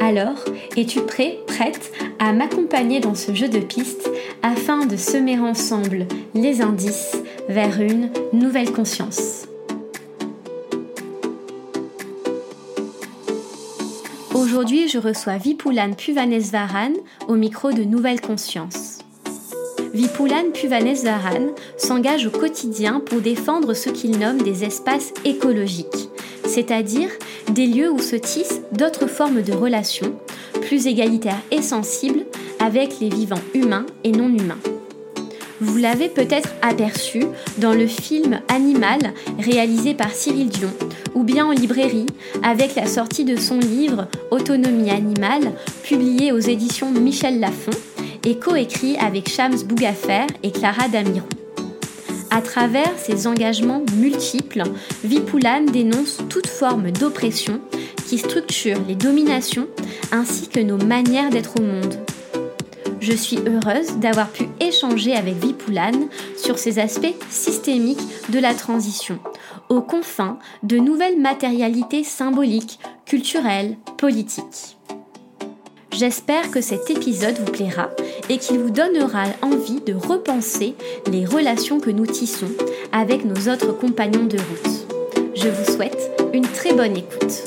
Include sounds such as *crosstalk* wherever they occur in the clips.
Alors, es-tu prêt, prête à m'accompagner dans ce jeu de pistes afin de semer ensemble les indices vers une nouvelle conscience? Aujourd'hui, je reçois Vipulan Puvanesvaran au micro de Nouvelle Conscience. Vipulan Puvanesvaran s'engage au quotidien pour défendre ce qu'il nomme des espaces écologiques, c'est-à-dire des lieux où se tissent d'autres formes de relations, plus égalitaires et sensibles avec les vivants humains et non humains. Vous l'avez peut-être aperçu dans le film Animal réalisé par Cyril Dion, ou bien en librairie avec la sortie de son livre Autonomie animale, publié aux éditions Michel Lafon et coécrit avec Shams Bougafer et Clara Damirou. À travers ses engagements multiples, Vipulan dénonce toute forme d'oppression qui structure les dominations ainsi que nos manières d'être au monde. Je suis heureuse d'avoir pu échanger avec Vipulan sur ces aspects systémiques de la transition, aux confins de nouvelles matérialités symboliques, culturelles, politiques. J'espère que cet épisode vous plaira et qu'il vous donnera envie de repenser les relations que nous tissons avec nos autres compagnons de route. Je vous souhaite une très bonne écoute.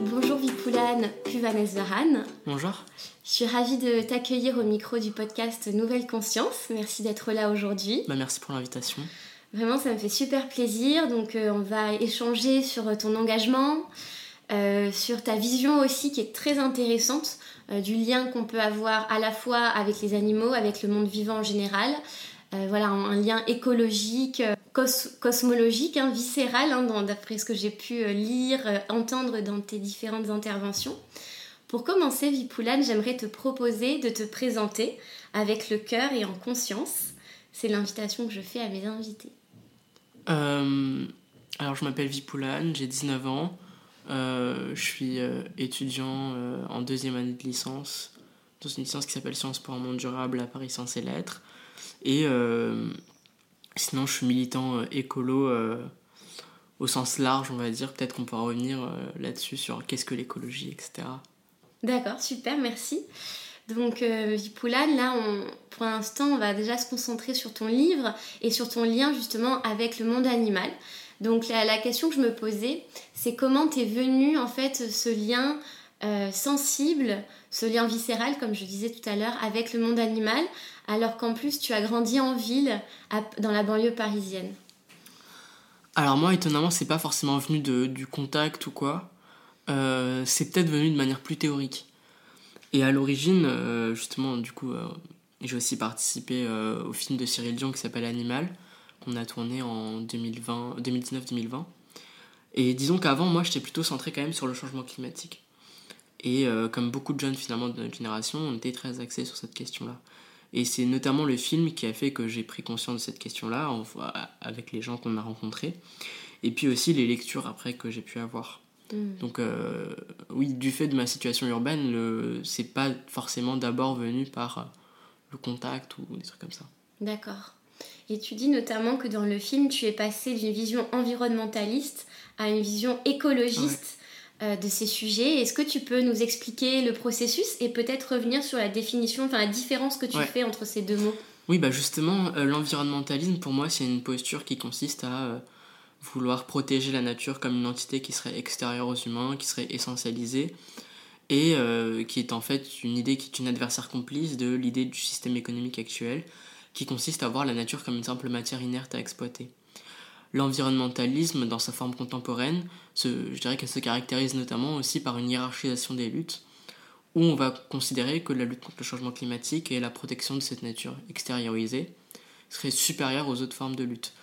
Bonjour Vipulan Puvanesvaran. Bonjour. Je suis ravie de t'accueillir au micro du podcast Nouvelle Conscience. Merci d'être là aujourd'hui. Bah, merci pour l'invitation. Vraiment, ça me fait super plaisir. Donc, euh, on va échanger sur ton engagement, euh, sur ta vision aussi qui est très intéressante euh, du lien qu'on peut avoir à la fois avec les animaux, avec le monde vivant en général. Euh, voilà, un, lien écologique, cosmologique, hein, viscéral, hein, d'après ce que j'ai pu lire, entendre dans tes différentes interventions. Pour commencer, Vipulan, j'aimerais te proposer de te présenter avec le cœur et en conscience. C'est l'invitation que je fais à mes invités. alors, je m'appelle Vipulan, j'ai 19 ans. Euh, je suis euh, étudiant euh, en deuxième année de licence, dans une licence qui s'appelle Sciences pour un monde durable à Paris Sciences et Lettres. Et sinon, je suis militant écolo au sens large, on va dire. Peut-être qu'on pourra revenir là-dessus sur qu'est-ce que l'écologie, etc. D'accord, super, merci. Donc, Vipulan, là, on, pour l'instant, on va déjà se concentrer sur ton livre et sur ton lien justement avec le monde animal. Donc la, question que je me posais, c'est comment t'es venu en fait ce lien euh, sensible, ce lien viscéral, comme je disais tout à l'heure, avec le monde animal, alors qu'en plus tu as grandi en ville, dans la banlieue parisienne? Alors moi, étonnamment, c'est pas forcément venu du contact ou quoi. Euh, c'est peut-être venu de manière plus théorique. Et à l'origine, euh, justement, du coup, j'ai aussi participé au film de Cyril Dion qui s'appelle Animal qu'on a tourné en 2019-2020. Et disons qu'avant, moi, j'étais plutôt centré quand même sur le changement climatique. Et euh, comme beaucoup de jeunes finalement de notre génération, on était très axés sur cette question-là. Et c'est notamment le film qui a fait que j'ai pris conscience de cette question-là, avec les gens qu'on a rencontrés. Et puis aussi les lectures après que j'ai pu avoir. Mm. Donc euh, oui, du fait de ma situation urbaine, le... c'est pas forcément d'abord venu par euh, le contact ou des trucs comme ça. D'accord. Et tu dis notamment que dans le film, tu es passé d'une vision environnementaliste à une vision écologiste euh, de ces sujets. Est-ce que tu peux nous expliquer le processus et peut-être revenir sur la définition, enfin la différence que tu fais entre ces deux mots? Oui, bah justement, euh, l'environnementalisme, pour moi, c'est une posture qui consiste à euh, vouloir protéger la nature comme une entité qui serait extérieure aux humains, qui serait essentialisée et qui est en fait une idée qui est une adversaire complice de l'idée du système économique actuel qui consiste à voir la nature comme une simple matière inerte à exploiter. L'environnementalisme, dans sa forme contemporaine, je dirais qu'elle se caractérise notamment aussi par une hiérarchisation des luttes, où on va considérer que la lutte contre le changement climatique et la protection de cette nature extériorisée serait supérieure aux autres formes de lutte.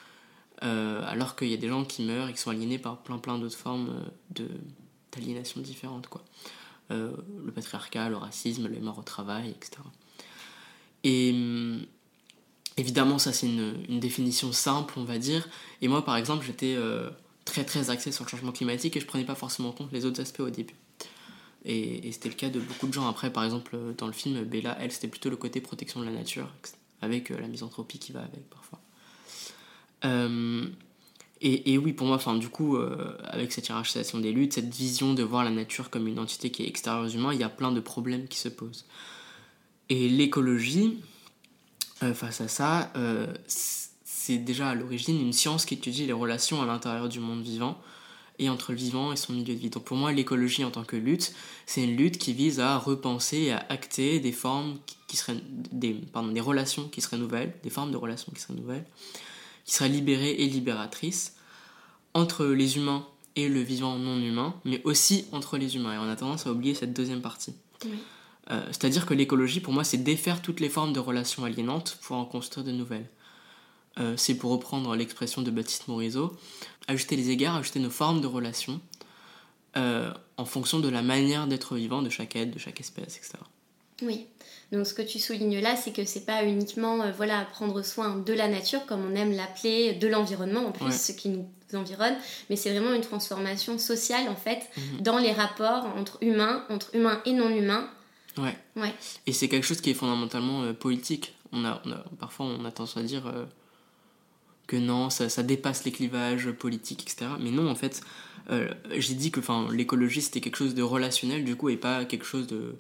Euh, alors qu'il y a des gens qui meurent et qui sont aliénés par plein plein d'autres formes euh, d'aliénation différentes. Quoi. le patriarcat, le racisme, les morts au travail, etc. Et évidemment, ça c'est une, définition simple, on va dire. Et moi, par exemple, j'étais très très axé sur le changement climatique et je prenais pas forcément en compte les autres aspects au début. Et, c'était le cas de beaucoup de gens. Après, par exemple, dans le film, Bella, elle, c'était plutôt le côté protection de la nature, avec la misanthropie qui va avec parfois. Euh, et, oui, pour moi, enfin, du coup, euh, avec cette hiérarchisation des luttes, cette vision de voir la nature comme une entité qui est extérieure aux humains, il y a plein de problèmes qui se posent. Et l'écologie, euh, face à ça, c'est déjà à l'origine une science qui étudie les relations à l'intérieur du monde vivant et entre le vivant et son milieu de vie. Donc pour moi, l'écologie en tant que lutte, c'est une lutte qui vise à repenser et à acter des formes qui seraient des, pardon, des relations qui seraient nouvelles, des formes de relations qui seraient nouvelles, qui serait libérée et libératrice entre les humains et le vivant non humain, mais aussi entre les humains. Et on a tendance à oublier cette deuxième partie. Euh, c'est-à-dire que l'écologie, pour moi, c'est défaire toutes les formes de relations aliénantes pour en construire de nouvelles. Euh, c'est pour reprendre l'expression de Baptiste Morisot, ajuster les égards, ajuster nos formes de relations euh, en fonction de la manière d'être vivant de chaque être, de chaque espèce, etc. Oui. Donc ce que tu soulignes là, c'est que c'est pas uniquement euh, voilà prendre soin de la nature comme on aime l'appeler, de l'environnement en plus, ce qui nous environne, mais c'est vraiment une transformation sociale en fait mhm. dans les rapports entre humains, entre humains et non humains. Ouais. ouais. Et c'est quelque chose qui est fondamentalement euh, politique. On a, parfois on a tendance à dire euh, que non, ça, ça, dépasse les clivages politiques, etc. Mais non, en fait, j'ai dit que l'écologie c'était quelque chose de relationnel du coup et pas quelque chose de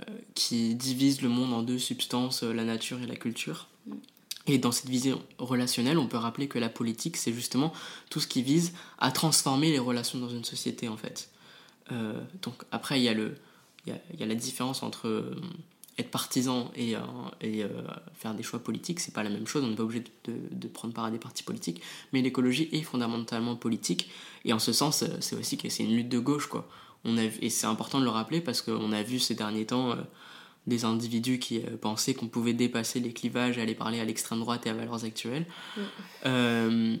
euh, qui divise le monde en deux substances, euh, la nature et la culture. Et dans cette vision relationnelle, on peut rappeler que la politique, c'est justement tout ce qui vise à transformer les relations dans une société, en fait. Euh, donc après, il y, a le, il, y a, la différence entre être partisan et, et faire des choix politiques, c'est pas la même chose, on n'est pas obligé de, de, prendre part à des partis politiques, mais l'écologie est fondamentalement politique, et en ce sens, c'est aussi que c'est une lutte de gauche, quoi. Et c'est important de le rappeler parce qu'on a vu ces derniers temps euh, des individus qui euh, pensaient qu'on pouvait dépasser les clivages et aller parler à l'extrême droite et à valeurs actuelles. Euh,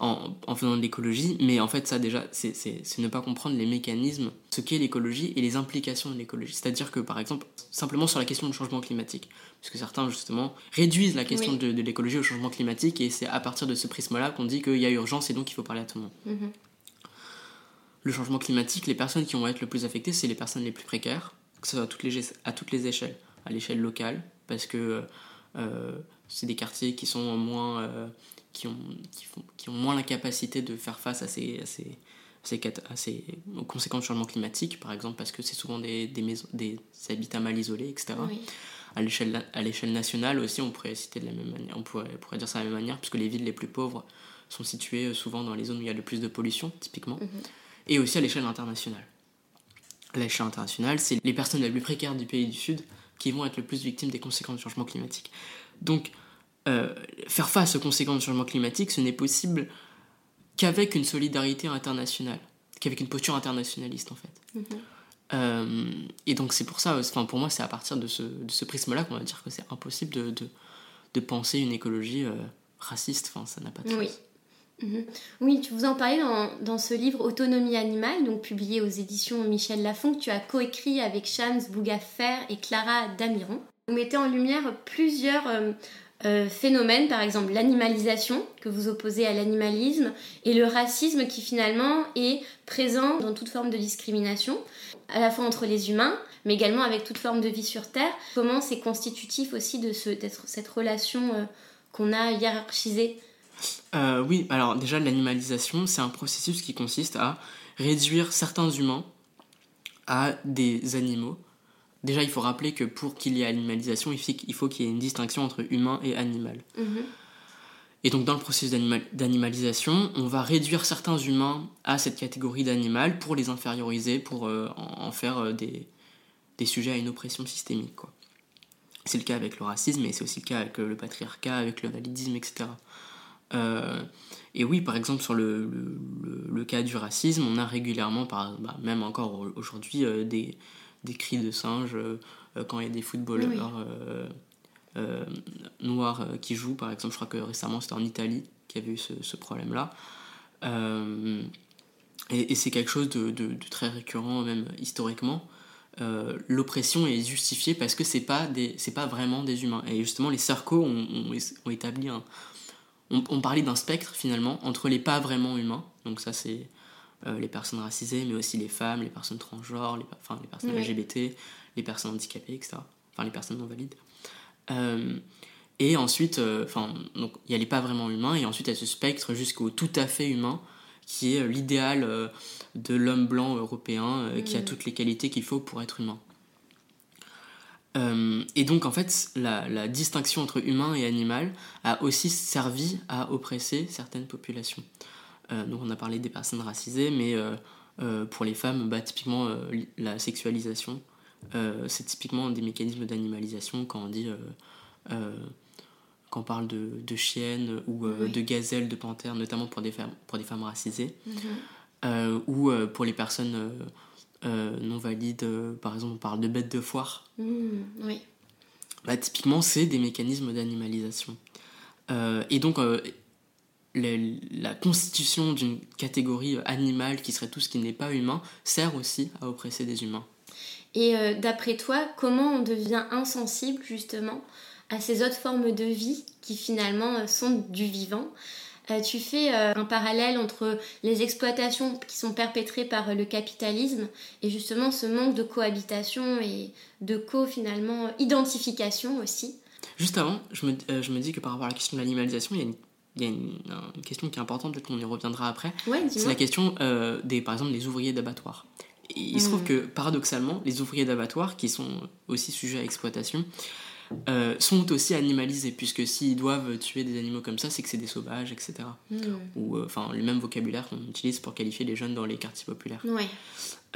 en, en, faisant de l'écologie. Mais en fait, ça déjà, c'est ne pas comprendre les mécanismes, ce qu'est l'écologie et les implications de l'écologie. C'est-à-dire que par exemple, simplement sur la question du changement climatique, puisque certains justement réduisent la question de, l'écologie au changement climatique et c'est à partir de ce prisme-là qu'on dit qu'il y a urgence et donc il faut parler à tout le monde. Mm-hmm le changement climatique, les personnes qui vont être le plus affectées, c'est les personnes les plus précaires, que ce soit à toutes les, à toutes les échelles, à l'échelle locale, parce que euh, c'est des quartiers qui sont moins, euh, qui, ont, qui, font, qui ont moins la capacité de faire face à ces, à ces, à ces, aux conséquences du changement climatique, par exemple parce que c'est souvent des, des, maisons, des habitats mal isolés, etc. À l'échelle à l'échelle nationale aussi, on pourrait citer de la même manière, on pourrait, pourrait dire ça de la même manière, puisque les villes les plus pauvres sont situées souvent dans les zones où il y a le plus de pollution, typiquement. Mhm et aussi à l'échelle internationale. À l'échelle internationale, c'est les personnes les plus précaires du pays du Sud qui vont être le plus victimes des conséquences du changement climatique. Donc, euh, faire face aux conséquences du changement climatique, ce n'est possible qu'avec une solidarité internationale, qu'avec une posture internationaliste en fait. Mm-hmm. Euh, et donc c'est pour ça, enfin pour moi c'est à partir de ce, de ce prisme-là qu'on va dire que c'est impossible de, de, de, penser une écologie euh, raciste, enfin ça n'a pas de oui. Mhm. Oui, tu vous en parlais dans, dans, ce livre Autonomie animale, donc publié aux éditions Michel Lafon, que tu as coécrit avec Shams Bougafer et Clara Damiron. Vous mettez en lumière plusieurs euh, phénomènes, par exemple l'animalisation, que vous opposez à l'animalisme, et le racisme qui finalement est présent dans toute forme de discrimination, à la fois entre les humains, mais également avec toute forme de vie sur Terre. Comment c'est constitutif aussi de ce, cette relation euh, qu'on a hiérarchisée? Euh, oui, alors déjà l'animalisation, c'est un processus qui consiste à réduire certains humains à des animaux. Déjà, il faut rappeler que pour qu'il y ait animalisation, il faut qu'il y ait une distinction entre humain et animal. Mhm. Et donc dans le processus d'animalisation, on va réduire certains humains à cette catégorie d'animal pour les inférioriser, pour euh, en, faire euh, des, des, sujets à une oppression systémique. C'est le cas avec le racisme, mais c'est aussi le cas avec le patriarcat, avec le validisme, etc. Euh, et oui, par exemple, sur le, le, le, cas du racisme, on a régulièrement, par, bah, même encore aujourd'hui, euh, des, des cris de singes euh, quand il y a des footballeurs noirs qui jouent. Par exemple, je crois que récemment, c'était en Italie qu'il y avait eu ce, ce problème-là. et, et c'est quelque chose de, de, de, très récurrent, même historiquement. l'oppression est justifiée parce que c'est pas des c'est pas vraiment des humains et justement les Sarko ont, ont, établi un on, parlait d'un spectre finalement entre les pas vraiment humains donc ça c'est les personnes racisées mais aussi les femmes les personnes transgenres les, enfin, les personnes LGBT les personnes handicapées etc enfin les personnes non valides et ensuite, euh, enfin, donc il y a les pas vraiment humains, et ensuite il y a ce spectre jusqu'au tout à fait humain, qui est euh, l'idéal euh, de l'homme blanc européen, qui a mm. toutes les qualités qu'il faut pour être humain. et donc en fait, la, distinction entre humain et animal a aussi servi à oppresser certaines populations. Donc on a parlé des personnes racisées, mais pour les femmes, bah, typiquement la sexualisation, c'est typiquement des mécanismes d'animalisation quand on dit quand on parle de, de chiennes ou euh, de gazelles, de panthères, notamment pour des femmes, pour des femmes racisées, mhm. euh, ou euh, pour les personnes non valides, par exemple, on parle de bêtes de foire. Mhm, oui. Bah, typiquement, c'est des mécanismes d'animalisation. et donc, la constitution d'une catégorie animale qui serait tout ce qui n'est pas humain sert aussi à oppresser des humains. Et d'après toi, comment on devient insensible justement à ces autres formes de vie qui finalement euh, sont du vivant? Euh, tu fais euh, un parallèle entre les exploitations qui sont perpétrées par le capitalisme et justement ce manque de cohabitation et de co finalement identification aussi. Juste avant, je me, je me dis que par rapport à la question de l'animalisation, il y a une il y a une, question qui est importante, peut-être qu'on y reviendra après. c'est la question des, par exemple, des ouvriers d'abattoirs. Il se trouve hmm. que, paradoxalement, les ouvriers d'abattoirs, qui sont aussi sujets à exploitation, euh, sont aussi animalisés, puisque s'ils doivent tuer des animaux comme ça, c'est que c'est des sauvages, etc. Hmm. Ou euh, enfin, le même vocabulaire qu'on utilise pour qualifier les jeunes dans les quartiers populaires.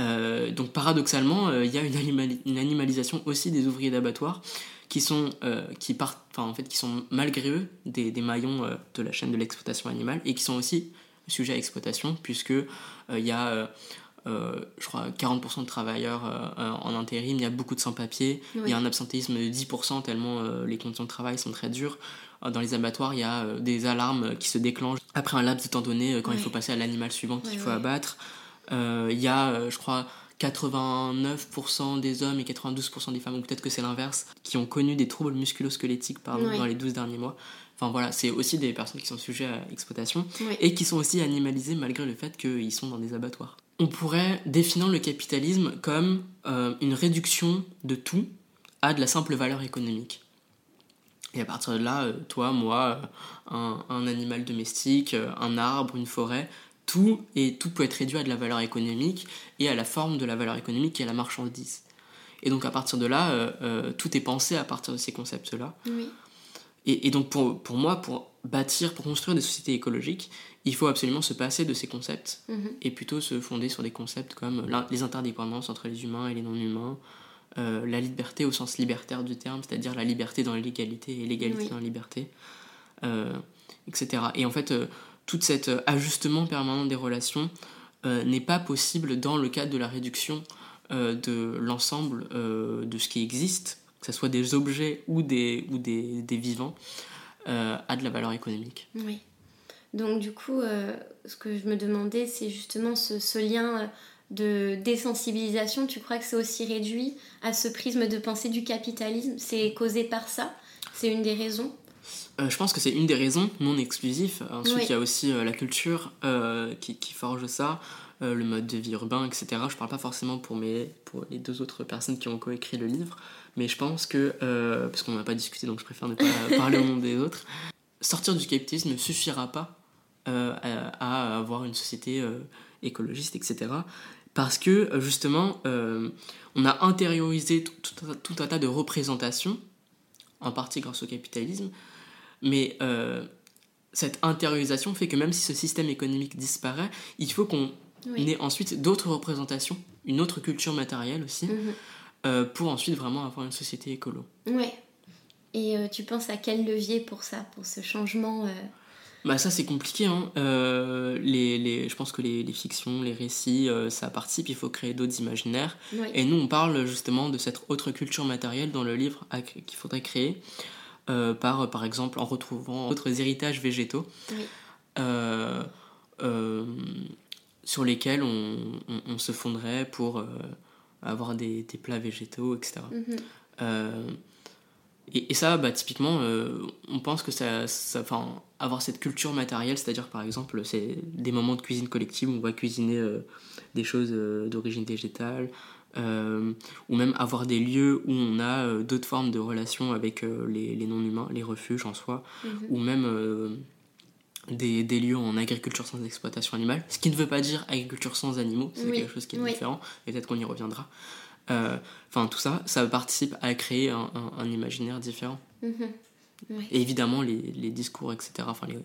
Euh, donc paradoxalement, il y a une, une, animalisation aussi des ouvriers d'abattoir qui sont qui partent, enfin en fait, qui sont malgré eux des, des maillons de la chaîne de l'exploitation animale et qui sont aussi sujets à exploitation, puisque il y a euh, je crois, 40% de travailleurs euh, en intérim, il y a beaucoup de sans-papiers, il y a un absentéisme de 10% tellement euh, les conditions de travail sont très dures. Dans les abattoirs, il y a des alarmes qui se déclenchent après un laps de temps donné quand il faut passer à l'animal suivant qu'il faut abattre. il y a, je crois, 89% des hommes et 92% des femmes, ou peut-être que c'est l'inverse, qui ont connu des troubles musculo-squelettiques dans les 12 derniers mois. Enfin voilà, c'est aussi des personnes qui sont sujets à exploitation et qui sont aussi animalisées malgré le fait qu'ils sont dans des abattoirs on pourrait définir le capitalisme comme euh, une réduction de tout à de la simple valeur économique. Et à partir de là, euh, toi, moi, euh, un, animal domestique, un arbre, une forêt, tout, et tout peut être réduit à de la valeur économique et à la forme de la valeur économique qui est la marchandise. Et donc à partir de là, tout est pensé à partir de ces concepts-là. Et, et, donc pour, pour moi, pour bâtir, pour construire des sociétés écologiques, il faut absolument se passer de ces concepts mhm. et plutôt se fonder sur des concepts comme les interdépendances entre les humains et les non-humains, euh, la liberté au sens libertaire du terme, c'est-à-dire la liberté dans l'égalité et l'égalité dans la liberté, euh, etc. Et en fait, euh, tout cet ajustement permanent des relations n'est pas possible dans le cadre de la réduction de l'ensemble de ce qui existe, que ce soit des objets ou des, ou des, vivants, à de la valeur économique. Oui. Donc du coup, euh, ce que je me demandais, c'est justement ce, lien euh, de désensibilisation. Tu crois que c'est aussi réduit à ce prisme de pensée du capitalisme? C'est causé par ça? C'est une des raisons? Euh, je pense que c'est une des raisons, non exclusif. Ensuite, il y a aussi la culture qui, forge ça, le mode de vie urbain, etc. Je parle pas forcément pour, mes, pour les deux autres personnes qui ont coécrit le livre, mais je pense que, parce qu'on n'a pas discuté, donc je préfère ne pas *laughs* parler au nom des autres, sortir du capitalisme ne suffira pas euh, à, avoir une société euh, écologiste, etc. Parce que euh, justement, on a intériorisé tout, un tas de représentations, en partie grâce au capitalisme, mais cette intériorisation fait que même si ce système économique disparaît, il faut qu'on ait ensuite d'autres représentations, une autre culture matérielle aussi, mhm. pour ensuite vraiment avoir une société écolo. Ouais. Et tu penses à quel levier pour ça, pour ce changement bah ça c'est compliqué. Hein. Euh, les, les, je pense que les, les fictions, les récits, euh, ça participe. Il faut créer d'autres imaginaires. Et nous on parle justement de cette autre culture matérielle dans le livre qu'il faudrait créer euh, par par exemple en retrouvant d'autres héritages végétaux sur lesquels on, on, se fonderait pour avoir des, des plats végétaux, etc. Mhm. Euh, et, et ça, bah, typiquement, euh, on pense que ça, ça, enfin, avoir cette culture matérielle, c'est-à-dire par exemple, c'est des moments de cuisine collective où on va cuisiner euh, des choses euh, d'origine végétale, euh, ou même avoir des lieux où on a euh, d'autres formes de relations avec euh, les, les non-humains, les refuges en soi, Mhm. ou même des, des lieux en agriculture sans exploitation animale, ce qui ne veut pas dire agriculture sans animaux, c'est Oui, quelque chose qui est oui. différent, et peut-être qu'on y reviendra. Enfin, tout ça, ça participe à créer un, un- un imaginaire différent. Mhm. Et évidemment, les, les discours, etc., enfin, les,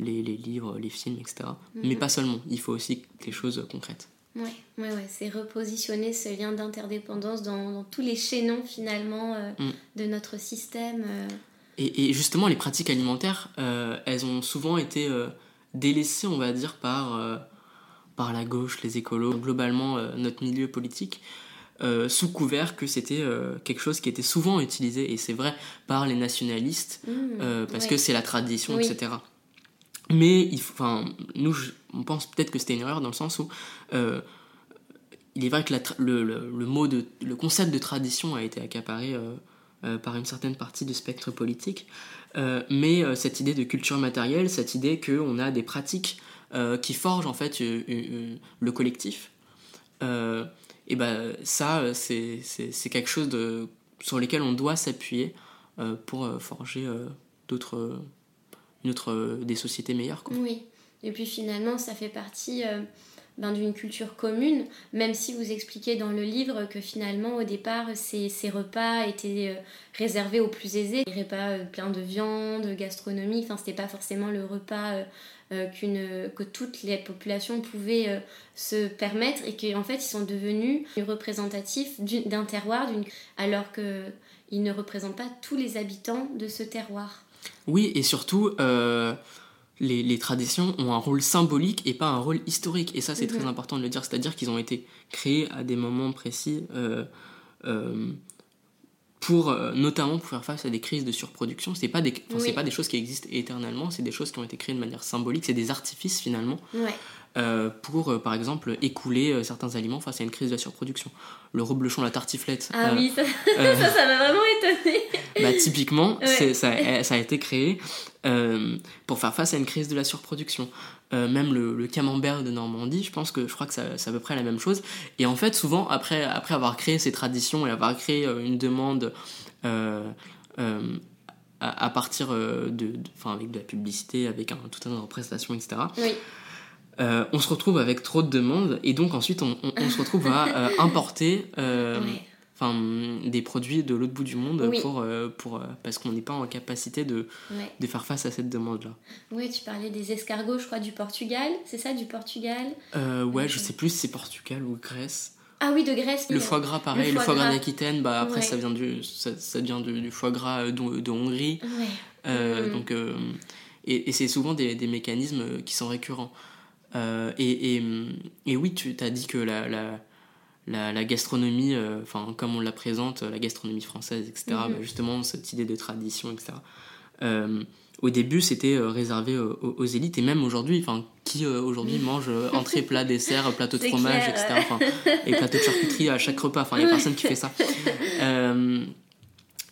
les, les livres, les films, etc. Mais Mhm. pas seulement, il faut aussi des choses concrètes. Ouais, ouais, ouais, c'est repositionner ce lien d'interdépendance dans, dans tous les chaînons finalement euh, Mm. de notre système. euh. Et, et justement, les pratiques alimentaires, euh, elles ont souvent été délaissées, on va dire, par, par la gauche, les écolos, globalement notre milieu politique, sous couvert que c'était quelque chose qui était souvent utilisé, et c'est vrai, par les nationalistes, Mm, parce ouais. que c'est la tradition, Oui. etc. Mais enfin, nous, on pense peut-être que c'était une erreur dans le sens où euh, il est vrai que le, mot de, le concept de tradition a été accaparé euh, euh, par une certaine partie du spectre politique, mais cette idée de culture matérielle, cette idée qu'on a des pratiques qui forgent en fait le collectif, et ben ça, c'est quelque chose sur lequel on doit s'appuyer pour forger d'autres une autre, euh, des sociétés meilleures. Quoi. Oui, et puis finalement, ça fait partie euh, ben, d'une culture commune, même si vous expliquez dans le livre que finalement, au départ, ces, repas étaient euh, réservés aux plus aisés, des repas pleins de viande, gastronomique, enfin, c'était pas forcément le repas qu'une, que toutes les populations pouvaient se permettre, et qu'en fait, ils sont devenus représentatifs d'un terroir, alors qu'ils ne représentent pas tous les habitants de ce terroir. Oui, et surtout, euh, les, les traditions ont un rôle symbolique et pas un rôle historique. Et ça, c'est Mhm. très important de le dire. C'est-à-dire qu'ils ont été créés à des moments précis, euh, euh, pour, notamment pour faire face à des crises de surproduction. C'est pas des, Oui. pas des choses qui existent éternellement, c'est des choses qui ont été créées de manière symbolique. C'est des artifices finalement Ouais. Euh, pour, euh, par exemple, écouler euh, certains aliments face à une crise de surproduction. Le reblochon, la tartiflette. Ah oui, ça, *laughs* ça, ça m'a vraiment étonnée. bah, typiquement, Ouais. c'est- ça, a- ça a été créé pour faire face à une crise de la surproduction. Même le, le camembert de Normandie, je pense que je crois que c'est à peu près la même chose. Et en fait, souvent, après, après avoir créé ces traditions et avoir créé une demande à, à partir de, de- enfin, avec de la publicité, avec un, tout un tas de représentations, etc. Oui. Euh, on se retrouve avec trop de demandes et donc ensuite on, on- on se retrouve à *laughs* euh, importer euh, Ouais. des produits de l'autre bout du monde Oui. pour, pour, parce qu'on n'est pas en capacité de, Ouais. de faire face à cette demande-là. Ouais, tu parlais des escargots, je crois, du Portugal. C'est ça, du Portugal? Ouais, je sais plus si c'est Portugal ou Grèce. Ah oui, de Grèce. oui. Le foie gras, pareil, le foie gras, gras. d'Aquitaine, bah, après Ouais. ça vient, du, ça, ça vient du, du foie gras de, de Hongrie. Mhm. donc, et, et c'est souvent des, des mécanismes qui sont récurrents. Euh, et, et, et oui, tu as dit que la, la, la, la gastronomie, euh, enfin comme on la présente, la gastronomie française, etc., Mhm. bah, justement, cette idée de tradition, etc. euh, au début, c'était réservé aux, élites, et même aujourd'hui, enfin, qui aujourd'hui mange entrée, plat, dessert, *laughs* plateau de fromage, clair, etc. et plateau de charcuterie à chaque repas. Enfin, il n'y a personne qui fait ça.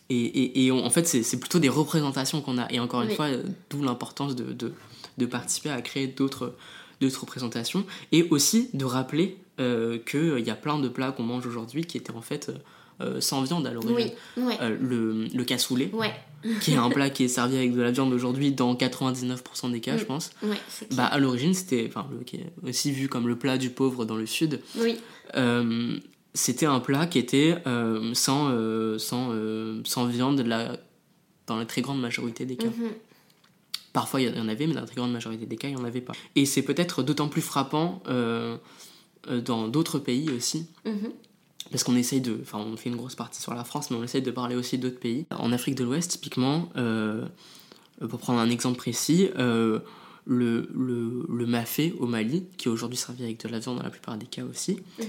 Et, et, et on- en fait, c'est plutôt des représentations qu'on a. Et encore une fois, d'où l'importance de, de, de participer à créer d'autres d'autres représentations. Et aussi de rappeler euh, qu'il y a plein de plats qu'on mange aujourd'hui qui étaient en fait euh, euh, sans viande à l'origine. Oui, ouais. Euh, le, le cassoulet, Ouais, *laughs* qui est un plat qui est servi avec de la viande aujourd'hui dans 99% des cas, Mm. je pense. ouais, Bah, à l'origine, c'était enfin, le- qui est aussi vu comme le plat du pauvre dans le sud. Oui, Euh, c'était un plat qui était euh, sans, euh, sans, euh, sans viande la, dans la très grande majorité des cas. mhm. Parfois il y en avait, mais dans la très grande majorité des cas, il n'y en avait pas. Et c'est peut-être d'autant plus frappant euh, euh, dans d'autres pays aussi, Mhm. parce qu'on essaye de. Enfin, on fait une grosse partie sur la France, mais on essaye de parler aussi d'autres pays. En Afrique de l'Ouest, typiquement, euh, pour prendre un exemple précis, euh, le, le, le mafé au Mali, qui est aujourd'hui servi avec de la viande dans la plupart des cas aussi, Mhm.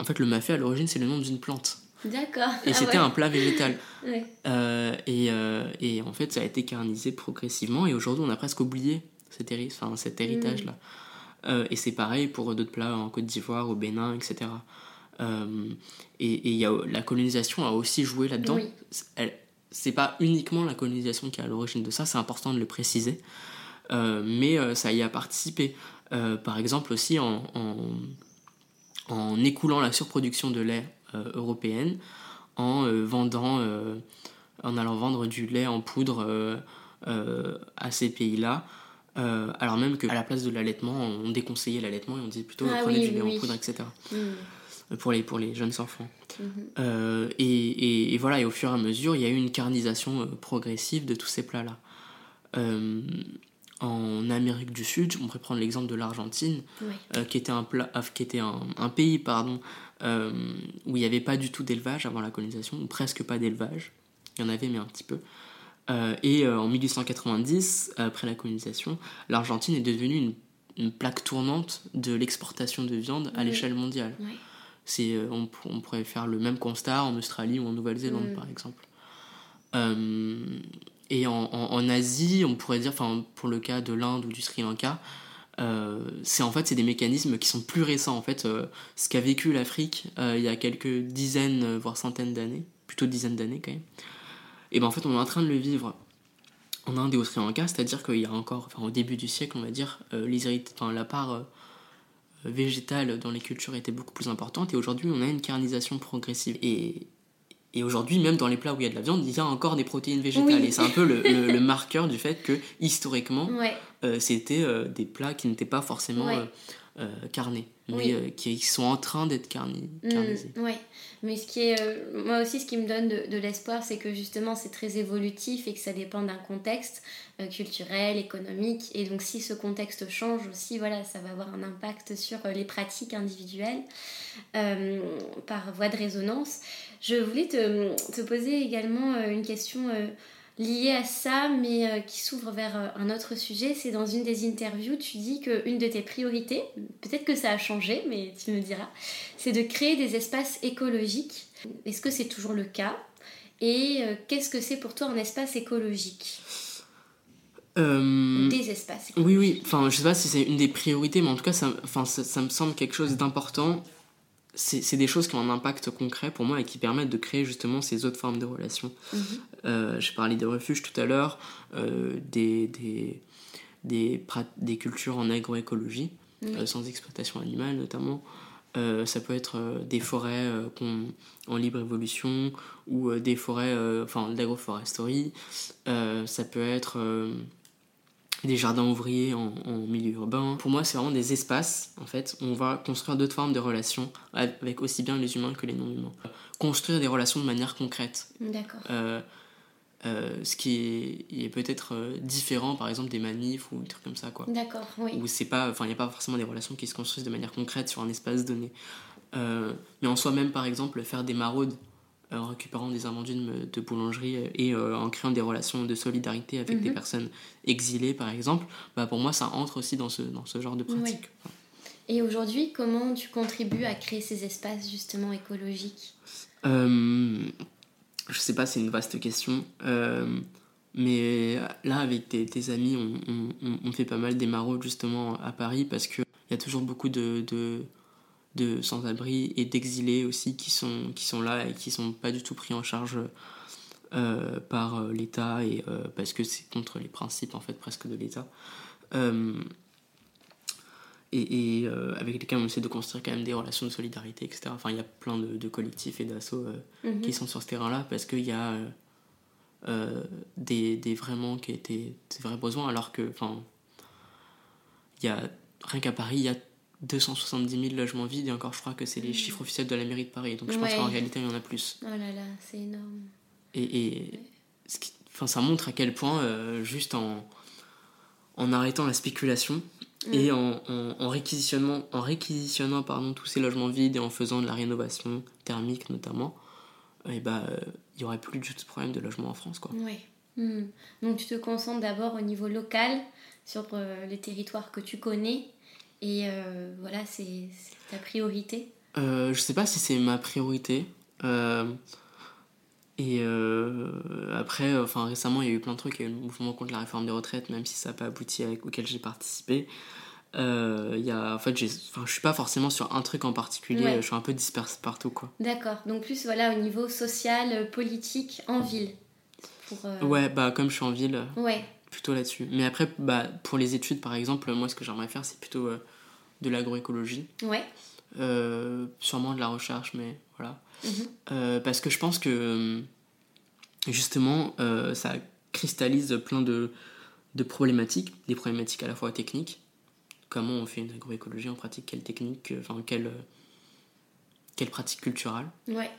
en fait, le mafé à l'origine, c'est le nom d'une plante. D'accord. Et Ah c'était ouais. un plat végétal. *laughs* Ouais. Euh, et, euh, et en fait, ça a été carnisé progressivement. Et aujourd'hui, on a presque oublié cet, héri- enfin, cet héritage-là. Euh, et c'est pareil pour d'autres plats en Côte d'Ivoire, au Bénin, etc. et, et y a, la colonisation a aussi joué là-dedans. Oui. C'est pas uniquement la colonisation qui est à l'origine de ça, c'est important de le préciser. Mais ça y a participé. Par exemple aussi en, en, en écoulant la surproduction de lait européenne, en euh, vendant, euh, en allant vendre du lait en poudre euh, euh, à ces pays-là. Euh, alors même qu'à la place de l'allaitement, on déconseillait l'allaitement et on disait plutôt Ah prenez oui, du lait oui, en poudre, etc. Pour les, pour les jeunes enfants. Mhm. Euh, et, et- et voilà, et au fur et à mesure, il y a eu une carnisation euh, progressive de tous ces plats-là. Euh, en Amérique du Sud, on pourrait prendre l'exemple de l'Argentine, euh, qui était un, plat, euh, qui était un, un pays pardon, euh, où il n'y avait pas du tout d'élevage avant la colonisation, ou presque pas d'élevage. Il y en avait, mais un petit peu. Euh, et euh, en 1890, après la colonisation, l'Argentine est devenue une, une plaque tournante de l'exportation de viande à Oui. l'échelle mondiale. C'est, euh, on, pour- on pourrait faire le même constat en Australie ou en Nouvelle-Zélande, Mm. par exemple. Euh, et en, en- en Asie, on pourrait dire, enfin, pour le cas de l'Inde ou du Sri Lanka, euh, c'est en fait c'est des mécanismes qui sont plus récents. En fait, euh, ce qu'a vécu l'Afrique euh, il y a quelques dizaines, voire centaines d'années, plutôt dizaines d'années quand même. Et ben en fait, on est en train de le vivre en Inde et au Sri Lanka, c'est-à-dire qu'il y a encore, enfin, au début du siècle, on va dire, les enfin, la part végétale dans les cultures était beaucoup plus importante et aujourd'hui on a une carnisation progressive. Et aujourd'hui, même dans les plats où il y a de la viande, il y a encore des protéines végétales. Oui. Et c'est un peu le, le- le marqueur du fait que historiquement, Ouais. euh, c'était euh, des plats qui n'étaient pas forcément Ouais. Euh, carnés, mais Oui. euh, qui sont en train d'être carni- carnisés. Mm, ouais, mais ce qui est, euh, moi aussi, ce qui me donne de, de l'espoir, c'est que justement, c'est très évolutif et que ça dépend d'un contexte euh, culturel, économique. Et donc, si ce contexte change aussi, voilà, ça va avoir un impact sur les pratiques individuelles par voie de résonance. Je voulais te, te poser également une question liée à ça, mais euh, qui s'ouvre vers euh, un autre sujet. C'est dans une des interviews, tu dis qu'une de tes priorités, peut-être que ça a changé, mais tu me diras, c'est de créer des espaces écologiques. Est-ce que c'est toujours le cas? Et euh, qu'est-ce que c'est pour toi un espace écologique? Des espaces Oui, écologiques. oui, enfin, je sais pas si c'est une des priorités, mais en tout cas, ça, enfin, ça, ça me semble quelque chose d'important. C'est des choses qui ont un impact concret pour moi et qui permettent de créer justement ces autres formes de relations. Mhm. Euh, je parlais des refuges tout à l'heure, euh, des, des, des, des cultures en agroécologie, euh, sans exploitation animale notamment. Euh, ça peut être euh, des forêts en libre évolution ou des forêts, enfin l'agroforesterie. Ça peut être des jardins ouvriers en, en milieu urbain. Pour moi, c'est vraiment des espaces, en fait, où on va construire d'autres formes de relations avec aussi bien les humains que les non-humains. Construire des relations de manière concrète. D'accord. Euh, euh, ce qui est, est peut-être euh, différent, par exemple, des manifs ou des trucs comme ça, quoi. D'accord, oui. Où c'est pas, enfin, il n'y a pas forcément des relations qui se construisent de manière concrète sur un espace donné. Euh, mais en soi-même, par exemple, faire des maraudes en récupérant des invendus de, boulangerie euh, et euh, en créant des relations de solidarité avec des Mhm. personnes exilées, par exemple, bah, pour moi, ça entre aussi dans ce, dans ce genre de pratique. Et aujourd'hui, comment tu contribues à créer ces espaces justement écologiques? Euh, je sais pas, c'est une vaste question. Euh, mais là, avec tes, tes amis, on, on- on- on fait pas mal des maraudes justement à Paris parce qu'il y a toujours beaucoup de, de, de sans-abri et d'exilés aussi qui sont, qui sont là et qui sont pas du tout pris en charge euh, par euh, l'État et euh, parce que c'est contre les principes en fait presque de l'État. Euh, et, et, avec lesquels on essaie de construire quand même des relations de solidarité, etc. Enfin, il y a plein de, de collectifs et d'assauts Mhm. qui sont sur ce terrain-là parce qu'il y a des, manques et des, des vrais besoins, alors que, enfin, il y a, rien qu'à Paris, il y a 270 000 logements vides, et encore, je crois que c'est les chiffres officiels de la mairie de Paris, donc je pense qu'en réalité, il y en a plus. Oh là là, c'est énorme. Et, et ce qui- enfin, ça montre à quel point, euh, juste en, en arrêtant la spéculation et en, en, en réquisitionnant, en réquisitionnant pardon, tous ces logements vides et en faisant de la rénovation thermique notamment, et bah, euh, il n'y aurait plus du tout de problème de logement en France. Quoi. Ouais. Hmm. Donc tu te concentres d'abord au niveau local, sur euh, les territoires que tu connais, et euh, voilà, c'est ta priorité? Euh, je sais pas si c'est ma priorité. euh, et euh, après, enfin récemment, il y a eu plein de trucs. Il y a eu le mouvement contre la réforme des retraites, même si ça n'a pas abouti avec auquel j'ai participé. y a, en fait, je suis pas forcément sur un truc en particulier, Ouais. je suis un peu disperse partout, quoi. D'accord. Donc plus voilà au niveau social, politique, en ville. Pour, Ouais, bah, comme je suis en ville, Ouais. plutôt là-dessus. Mais après, bah, pour les études, par exemple, moi, ce que j'aimerais faire, c'est plutôt de l'agroécologie. Ouais. Euh, sûrement de la recherche, mais voilà. Mhm. Euh, parce que je pense que euh, justement, euh, ça cristallise plein de, de problématiques, des problématiques à la fois techniques. Comment on fait une agroécologie en pratique, quelle technique, enfin, quelle, quelle pratique culturelle. Ouais.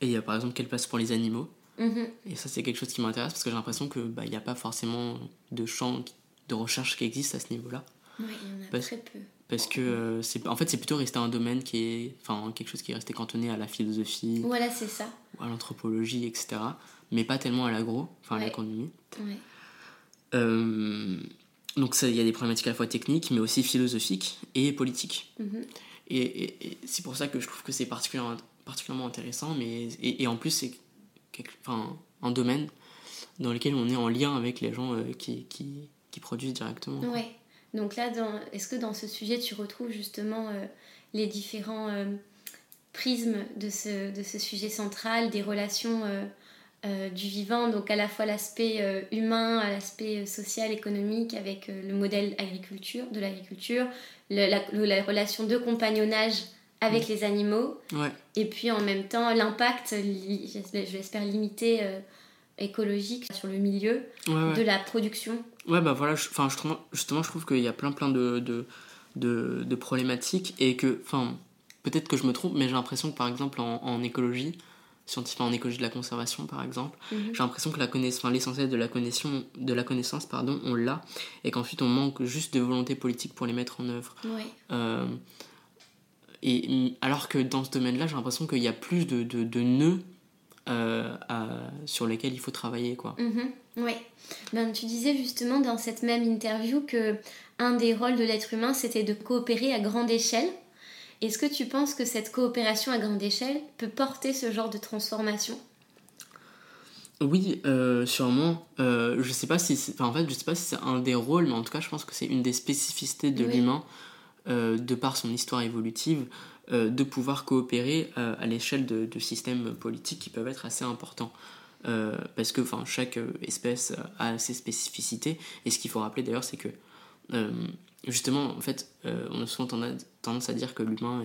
Et il y a par exemple quelle place pour les animaux. Mhm. Et ça, c'est quelque chose qui m'intéresse parce que j'ai l'impression qu'il bah, n'y a pas forcément de champ de recherche qui existe à ce niveau-là. Ouais, il y en a Parce- très peu. Parce que euh, c'est en fait, c'est plutôt resté un domaine qui est. Enfin, quelque chose qui est resté cantonné à la philosophie, Voilà, c'est ça. à l'anthropologie, etc. Mais pas tellement à l'agro, enfin à l'économie. Ouais. Euh, donc, il y a des problématiques à la fois techniques, mais aussi philosophiques et politiques. Mhm. Et, et- et c'est pour ça que je trouve que c'est particulièrement, particulièrement intéressant, mais, et, et en plus, c'est enfin, un domaine dans lequel on est en lien avec les gens euh, qui, qui, qui produisent directement. Ouais. Donc là, est-ce que dans ce sujet, tu retrouves justement euh, les différents euh, prismes de ce, de ce sujet central, des relations euh, du vivant, donc à la fois l'aspect humain, à l'aspect social, économique, avec le modèle agriculture, de l'agriculture, la, relation de compagnonnage avec les animaux, Ouais, et puis en même temps l'impact, li- je l'espère limité, écologique sur le milieu ouais, ouais. de la production. Ouais, bah voilà, je, enfin, je trouve- justement, je trouve qu'il y a plein, plein de, de, de, de problématiques et que, enfin, peut-être que je me trompe, mais j'ai l'impression que par exemple en, en écologie, scientifique, en écologie de la conservation par exemple, Mhm. j'ai l'impression que la connaissance, enfin, l'essentiel de la connaissance, de la connaissance, pardon, on l'a et qu'ensuite on manque juste de volonté politique pour les mettre en œuvre. Ouais. Euh, et mm, alors que dans ce domaine-là, j'ai l'impression qu'il y a plus de, de, de nœuds euh, à- sur lesquels il faut travailler, quoi. Mhm, ouais. Ben, tu disais justement dans cette même interview que un des rôles de l'être humain, c'était de coopérer à grande échelle. Est-ce que tu penses que cette coopération à grande échelle peut porter ce genre de transformation? Oui, euh, sûrement. Euh, je sais pas si enfin, en fait, je sais pas si c'est un des rôles, mais en tout cas, je pense que c'est une des spécificités de Oui. l'humain, euh, de par son histoire évolutive, de pouvoir coopérer à l'échelle de, de systèmes politiques qui peuvent être assez importants. Euh, parce que enfin, chaque euh, espèce a ses spécificités. Et ce qu'il faut rappeler d'ailleurs, c'est que euh, justement, en fait, euh, on a souvent tendance à dire que l'humain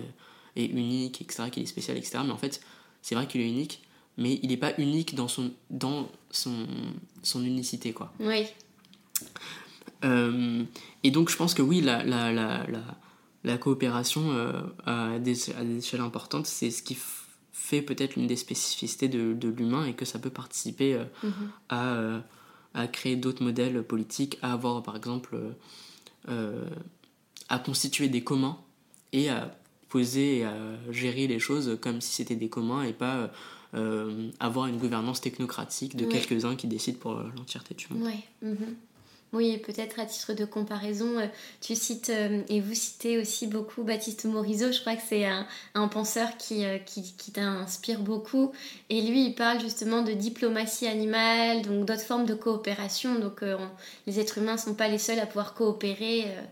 est, est unique, etc., qu'il est spécial, etc. Mais en fait, c'est vrai qu'il est unique, mais il n'est pas unique dans son, dans son, son unicité, quoi. Oui. Et donc, je pense que oui, la, la, la, la, la coopération à, des, à des échelles importantes, c'est ce qui fait peut-être l'une des spécificités de, de l'humain et que ça peut participer euh, Mhm. à, euh, à créer d'autres modèles politiques, à avoir par exemple, euh, à constituer des communs et à poser et à gérer les choses comme si c'était des communs et pas avoir une gouvernance technocratique de Ouais. quelques-uns qui décident pour l'entièreté du monde. Ouais. mhm. Oui, peut-être à titre de comparaison, euh, tu cites euh, et vous citez aussi beaucoup Baptiste Morisot. Je crois que c'est un, penseur qui, euh, qui, qui t'inspire beaucoup. Et lui, il parle justement de diplomatie animale, donc d'autres formes de coopération. Donc euh, on- les êtres humains ne sont pas les seuls à pouvoir coopérer. euh,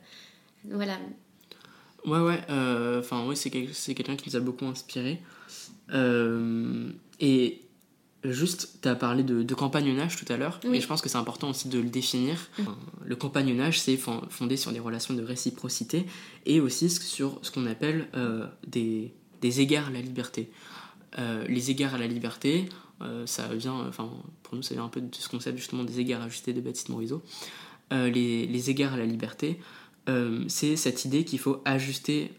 voilà. Ouais, ouais, euh, enfin, ouais, c'est quel- c'est quelqu'un qui nous a beaucoup inspiré. Euh, et juste, tu as parlé de, de compagnonnage tout à l'heure, Oui. et je pense que c'est important aussi de le définir. Enfin, le compagnonnage, c'est fon- fondé sur des relations de réciprocité et aussi sur ce qu'on appelle euh, des, des égards à la liberté. Euh, les égards à la liberté, euh, ça vient, enfin, pour nous, ça vient un peu de ce concept justement des égards ajustés de Baptiste Morisot. Les, les égards à la liberté, c'est cette idée qu'il faut ajuster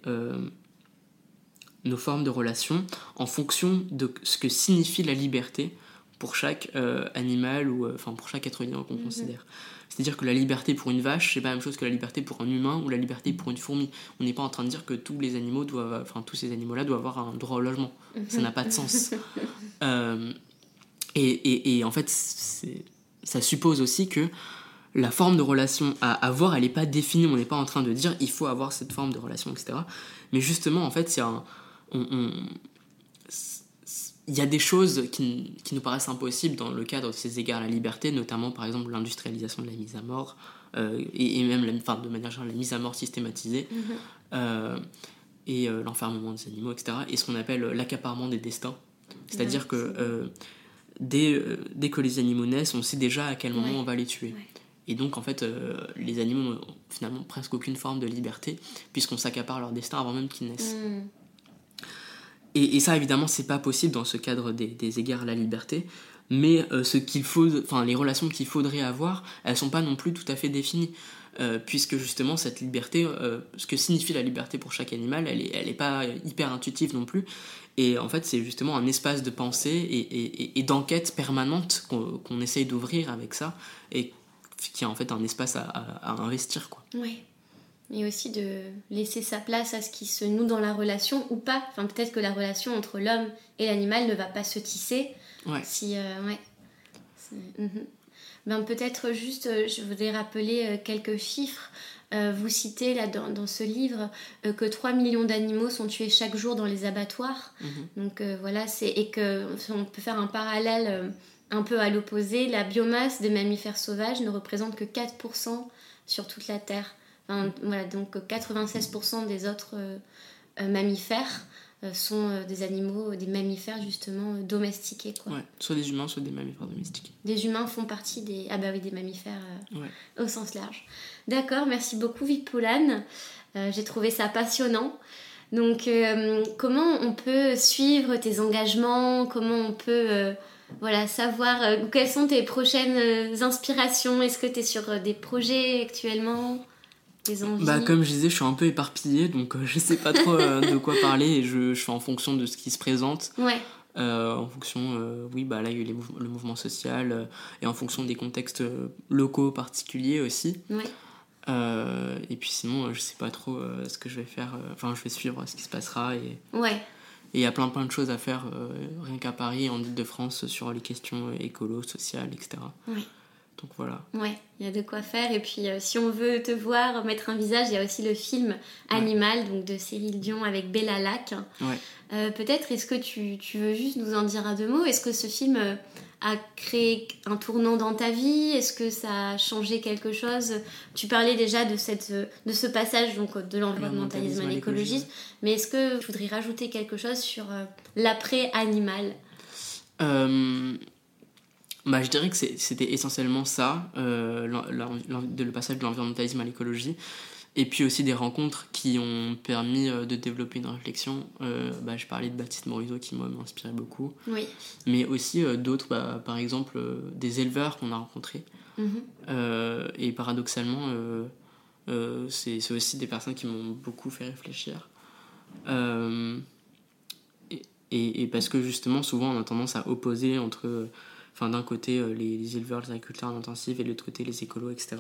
nos formes de relations en fonction de ce que signifie la liberté pour chaque euh, animal ou euh, enfin pour chaque être vivant qu'on Mhm. considère. C'est-à-dire que la liberté pour une vache, c'est pas la même chose que la liberté pour un humain ou la liberté pour une fourmi. On n'est pas en train de dire que tous les animaux doivent, enfin tous ces animaux-là doivent avoir un droit au logement. Ça n'a pas de sens. *laughs* Euh, et, et, et en fait, ça suppose aussi que la forme de relation à avoir, elle n'est pas définie. On n'est pas en train de dire il faut avoir cette forme de relation, etc. Mais justement, en fait, il y a, un- on- on- il y a des choses qui, qui nous paraissent impossibles dans le cadre de ces égards à la liberté, notamment par exemple l'industrialisation de la mise à mort, et, même la, de manière générale la mise à mort systématisée. Mhm. et l'enfermement des animaux, etc. Et ce qu'on appelle l'accaparement des destins. C'est-à-dire que dès, dès, que les animaux naissent, on sait déjà à quel moment on va les tuer. Et donc, en fait, les animaux n'ont finalement presque aucune forme de liberté, puisqu'on s'accapare leur destin avant même qu'ils naissent. Mm. Et, ça, évidemment, c'est pas possible dans ce cadre des, égards à la liberté. Mais euh, ce qu'il faut, enfin, les relations qu'il faudrait avoir, elles sont pas non plus tout à fait définies. Euh, puisque justement cette liberté, euh, ce que signifie la liberté pour chaque animal, elle est, elle est pas hyper intuitive non plus. Et en fait, c'est justement un espace de pensée et, d'enquête permanente qu'on essaye d'ouvrir avec ça, et qui est en fait un espace à, investir. Quoi. Mais aussi de laisser sa place à ce qui se noue dans la relation ou pas. Enfin, peut-être que la relation entre l'homme et l'animal ne va pas se tisser. Ouais. Si, euh, ouais. Mhm. Ben, peut-être juste, euh, je voudrais rappeler euh, quelques chiffres. vous citez là dans, dans ce livre que 3 millions d'animaux sont tués chaque jour dans les abattoirs. Mhm. Donc voilà, c'est et que on peut faire un parallèle un peu à l'opposé. La biomasse des mammifères sauvages ne représente que 4% sur toute la Terre voilà, donc 96% des autres euh, euh, mammifères euh, sont des animaux, des mammifères justement domestiqués. Quoi. Ouais, soit des humains, soit des mammifères domestiqués. Des humains font partie des... Ah bah oui, des mammifères au sens large. D'accord, merci beaucoup Vipoulane. J'ai trouvé ça passionnant. Donc comment on peut suivre tes engagements? Comment on peut voilà, savoir quelles sont tes prochaines inspirations? Est-ce que tu es sur des projets actuellement? Bah, comme je disais, je suis un peu éparpillée, donc euh, je sais pas trop euh, de quoi parler et je, je, fais en fonction de ce qui se présente. Ouais. Euh, en fonction, oui, bah là il y a eu le mouvement social et en fonction des contextes locaux particuliers aussi. Ouais. et puis sinon, je sais pas trop ce que je vais faire. Enfin, je vais suivre ce qui se passera. Et... Ouais. Et il y a plein plein de choses à faire, rien qu'à Paris, en Ile-de-France, sur les questions écolo, sociales, etc. Donc voilà. Ouais, il y a de quoi faire. Et puis, euh, si on veut te voir mettre un visage, il y a aussi le film Animal, donc de Cyril Dion avec Bella Lac. Ouais. Euh, peut-être, est-ce que tu, tu, veux juste nous en dire un deux mots? Est-ce que ce film euh, a créé un tournant dans ta vie? Est-ce que ça a changé quelque chose? Tu parlais déjà de, cette, de ce passage donc, de l'environnementalisme à l'écologisme, mais est-ce que tu voudrais rajouter quelque chose sur l'après-animal? Bah, je dirais que c'était essentiellement ça, euh, le passage de l'environnementalisme à l'écologie. Et puis aussi des rencontres qui ont permis euh, de développer une réflexion. Euh, bah, je parlais de Baptiste Morisot qui m'a inspiré beaucoup. Oui. Mais aussi d'autres, bah, par exemple des éleveurs qu'on a rencontrés. Mm-hmm. et paradoxalement, c'est aussi des personnes qui m'ont beaucoup fait réfléchir. Et, et, parce que justement, souvent, on a tendance à opposer entre Enfin, d'un côté, euh, les, éleveurs, les agriculteurs en intensif, et de l'autre côté, les écolos, etc.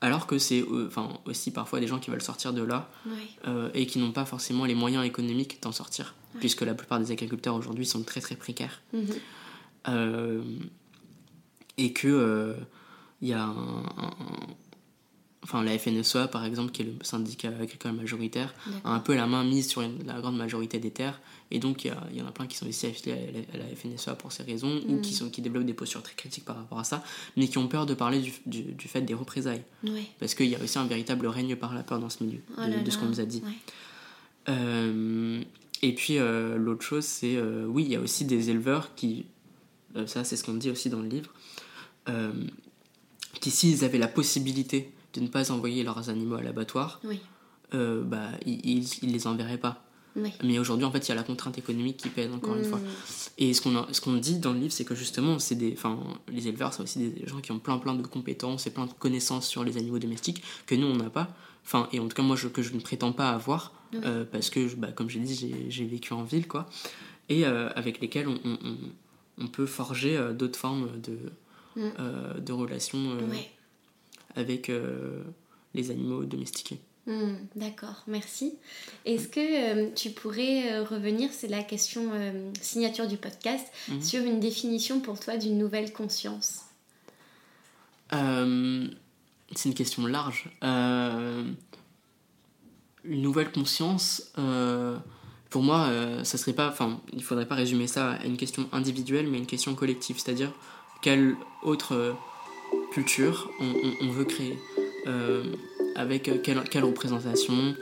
Alors que c'est euh, enfin, aussi parfois des gens qui veulent sortir de là euh, et qui n'ont pas forcément les moyens économiques d'en sortir, puisque la plupart des agriculteurs aujourd'hui sont très très précaires. Mhm. et que il y a un, enfin la FNSEA par exemple qui est le syndicat agricole majoritaire a un peu la main mise sur la grande majorité des terres. Et donc il y, y, en a plein qui sont ici affiliés à la, FNSEA pour ces raisons ou qui, mm. sont, qui développent des postures très critiques par rapport à ça mais qui ont peur de parler du, du, fait des représailles. Parce qu'il y a aussi un véritable règne par la peur dans ce milieu oh de, ce qu'on nous a dit. Euh, et puis euh, l'autre chose c'est euh, oui il y a aussi des éleveurs qui ça c'est ce qu'on dit aussi dans le livre qui s'ils avaient la possibilité de ne pas envoyer leurs animaux à l'abattoir, euh, bah, ils ne les enverraient pas. Mais aujourd'hui, en fait, il y a la contrainte économique qui pèse, encore une fois. Mm. Et ce qu'on ce qu'on dit dans le livre, c'est que justement, c'est des, les éleveurs, c'est aussi des gens qui ont plein plein de compétences et plein de connaissances sur les animaux domestiques que nous, on n'a pas. Enfin, et en tout cas, moi, je, que je ne prétends pas avoir, euh, parce que, bah, comme j'ai dit, j'ai vécu en ville, quoi. Et euh, avec lesquels on, on, on, peut forger d'autres formes de, mm. de relations avec euh, les animaux domestiqués. Hmm, d'accord, merci. Est-ce que euh, tu pourrais euh, revenir, c'est la question signature du podcast, mhm. sur une définition pour toi d'une nouvelle conscience? C'est une question large. une nouvelle conscience, pour moi, ça serait pas, enfin, il faudrait pas résumer ça à une question individuelle, mais une question collective, c'est-à-dire quelle autre culture on, veut créer. avec quelle, quelle représentation,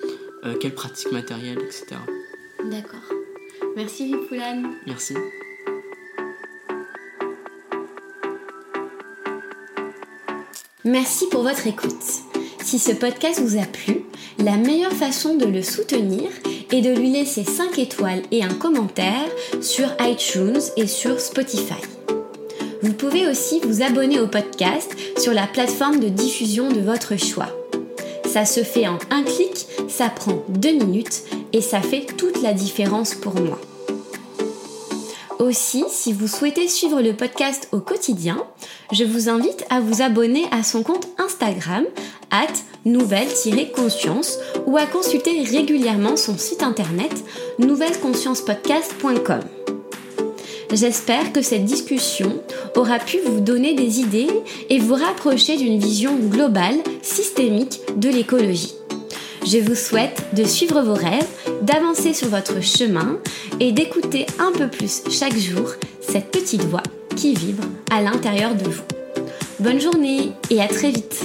quelle pratique matérielle, etc. D'accord. Merci Vipoulane. Merci. Merci pour votre écoute. Si ce podcast vous a plu, la meilleure façon de le soutenir est de lui laisser 5 étoiles et un commentaire sur iTunes et sur Spotify. Vous pouvez aussi vous abonner au podcast sur la plateforme de diffusion de votre choix. Ça se fait en un clic, ça prend deux minutes et ça fait toute la différence pour moi. Aussi, si vous souhaitez suivre le podcast au quotidien, je vous invite à vous abonner à son compte Instagram, at nouvelle-conscience, ou à consulter régulièrement son site internet nouvelleconsciencepodcast.com. J'espère que cette discussion aura pu vous donner des idées et vous rapprocher d'une vision globale, systémique de l'écologie. Je vous souhaite de suivre vos rêves, d'avancer sur votre chemin et d'écouter un peu plus chaque jour cette petite voix qui vibre à l'intérieur de vous. Bonne journée et à très vite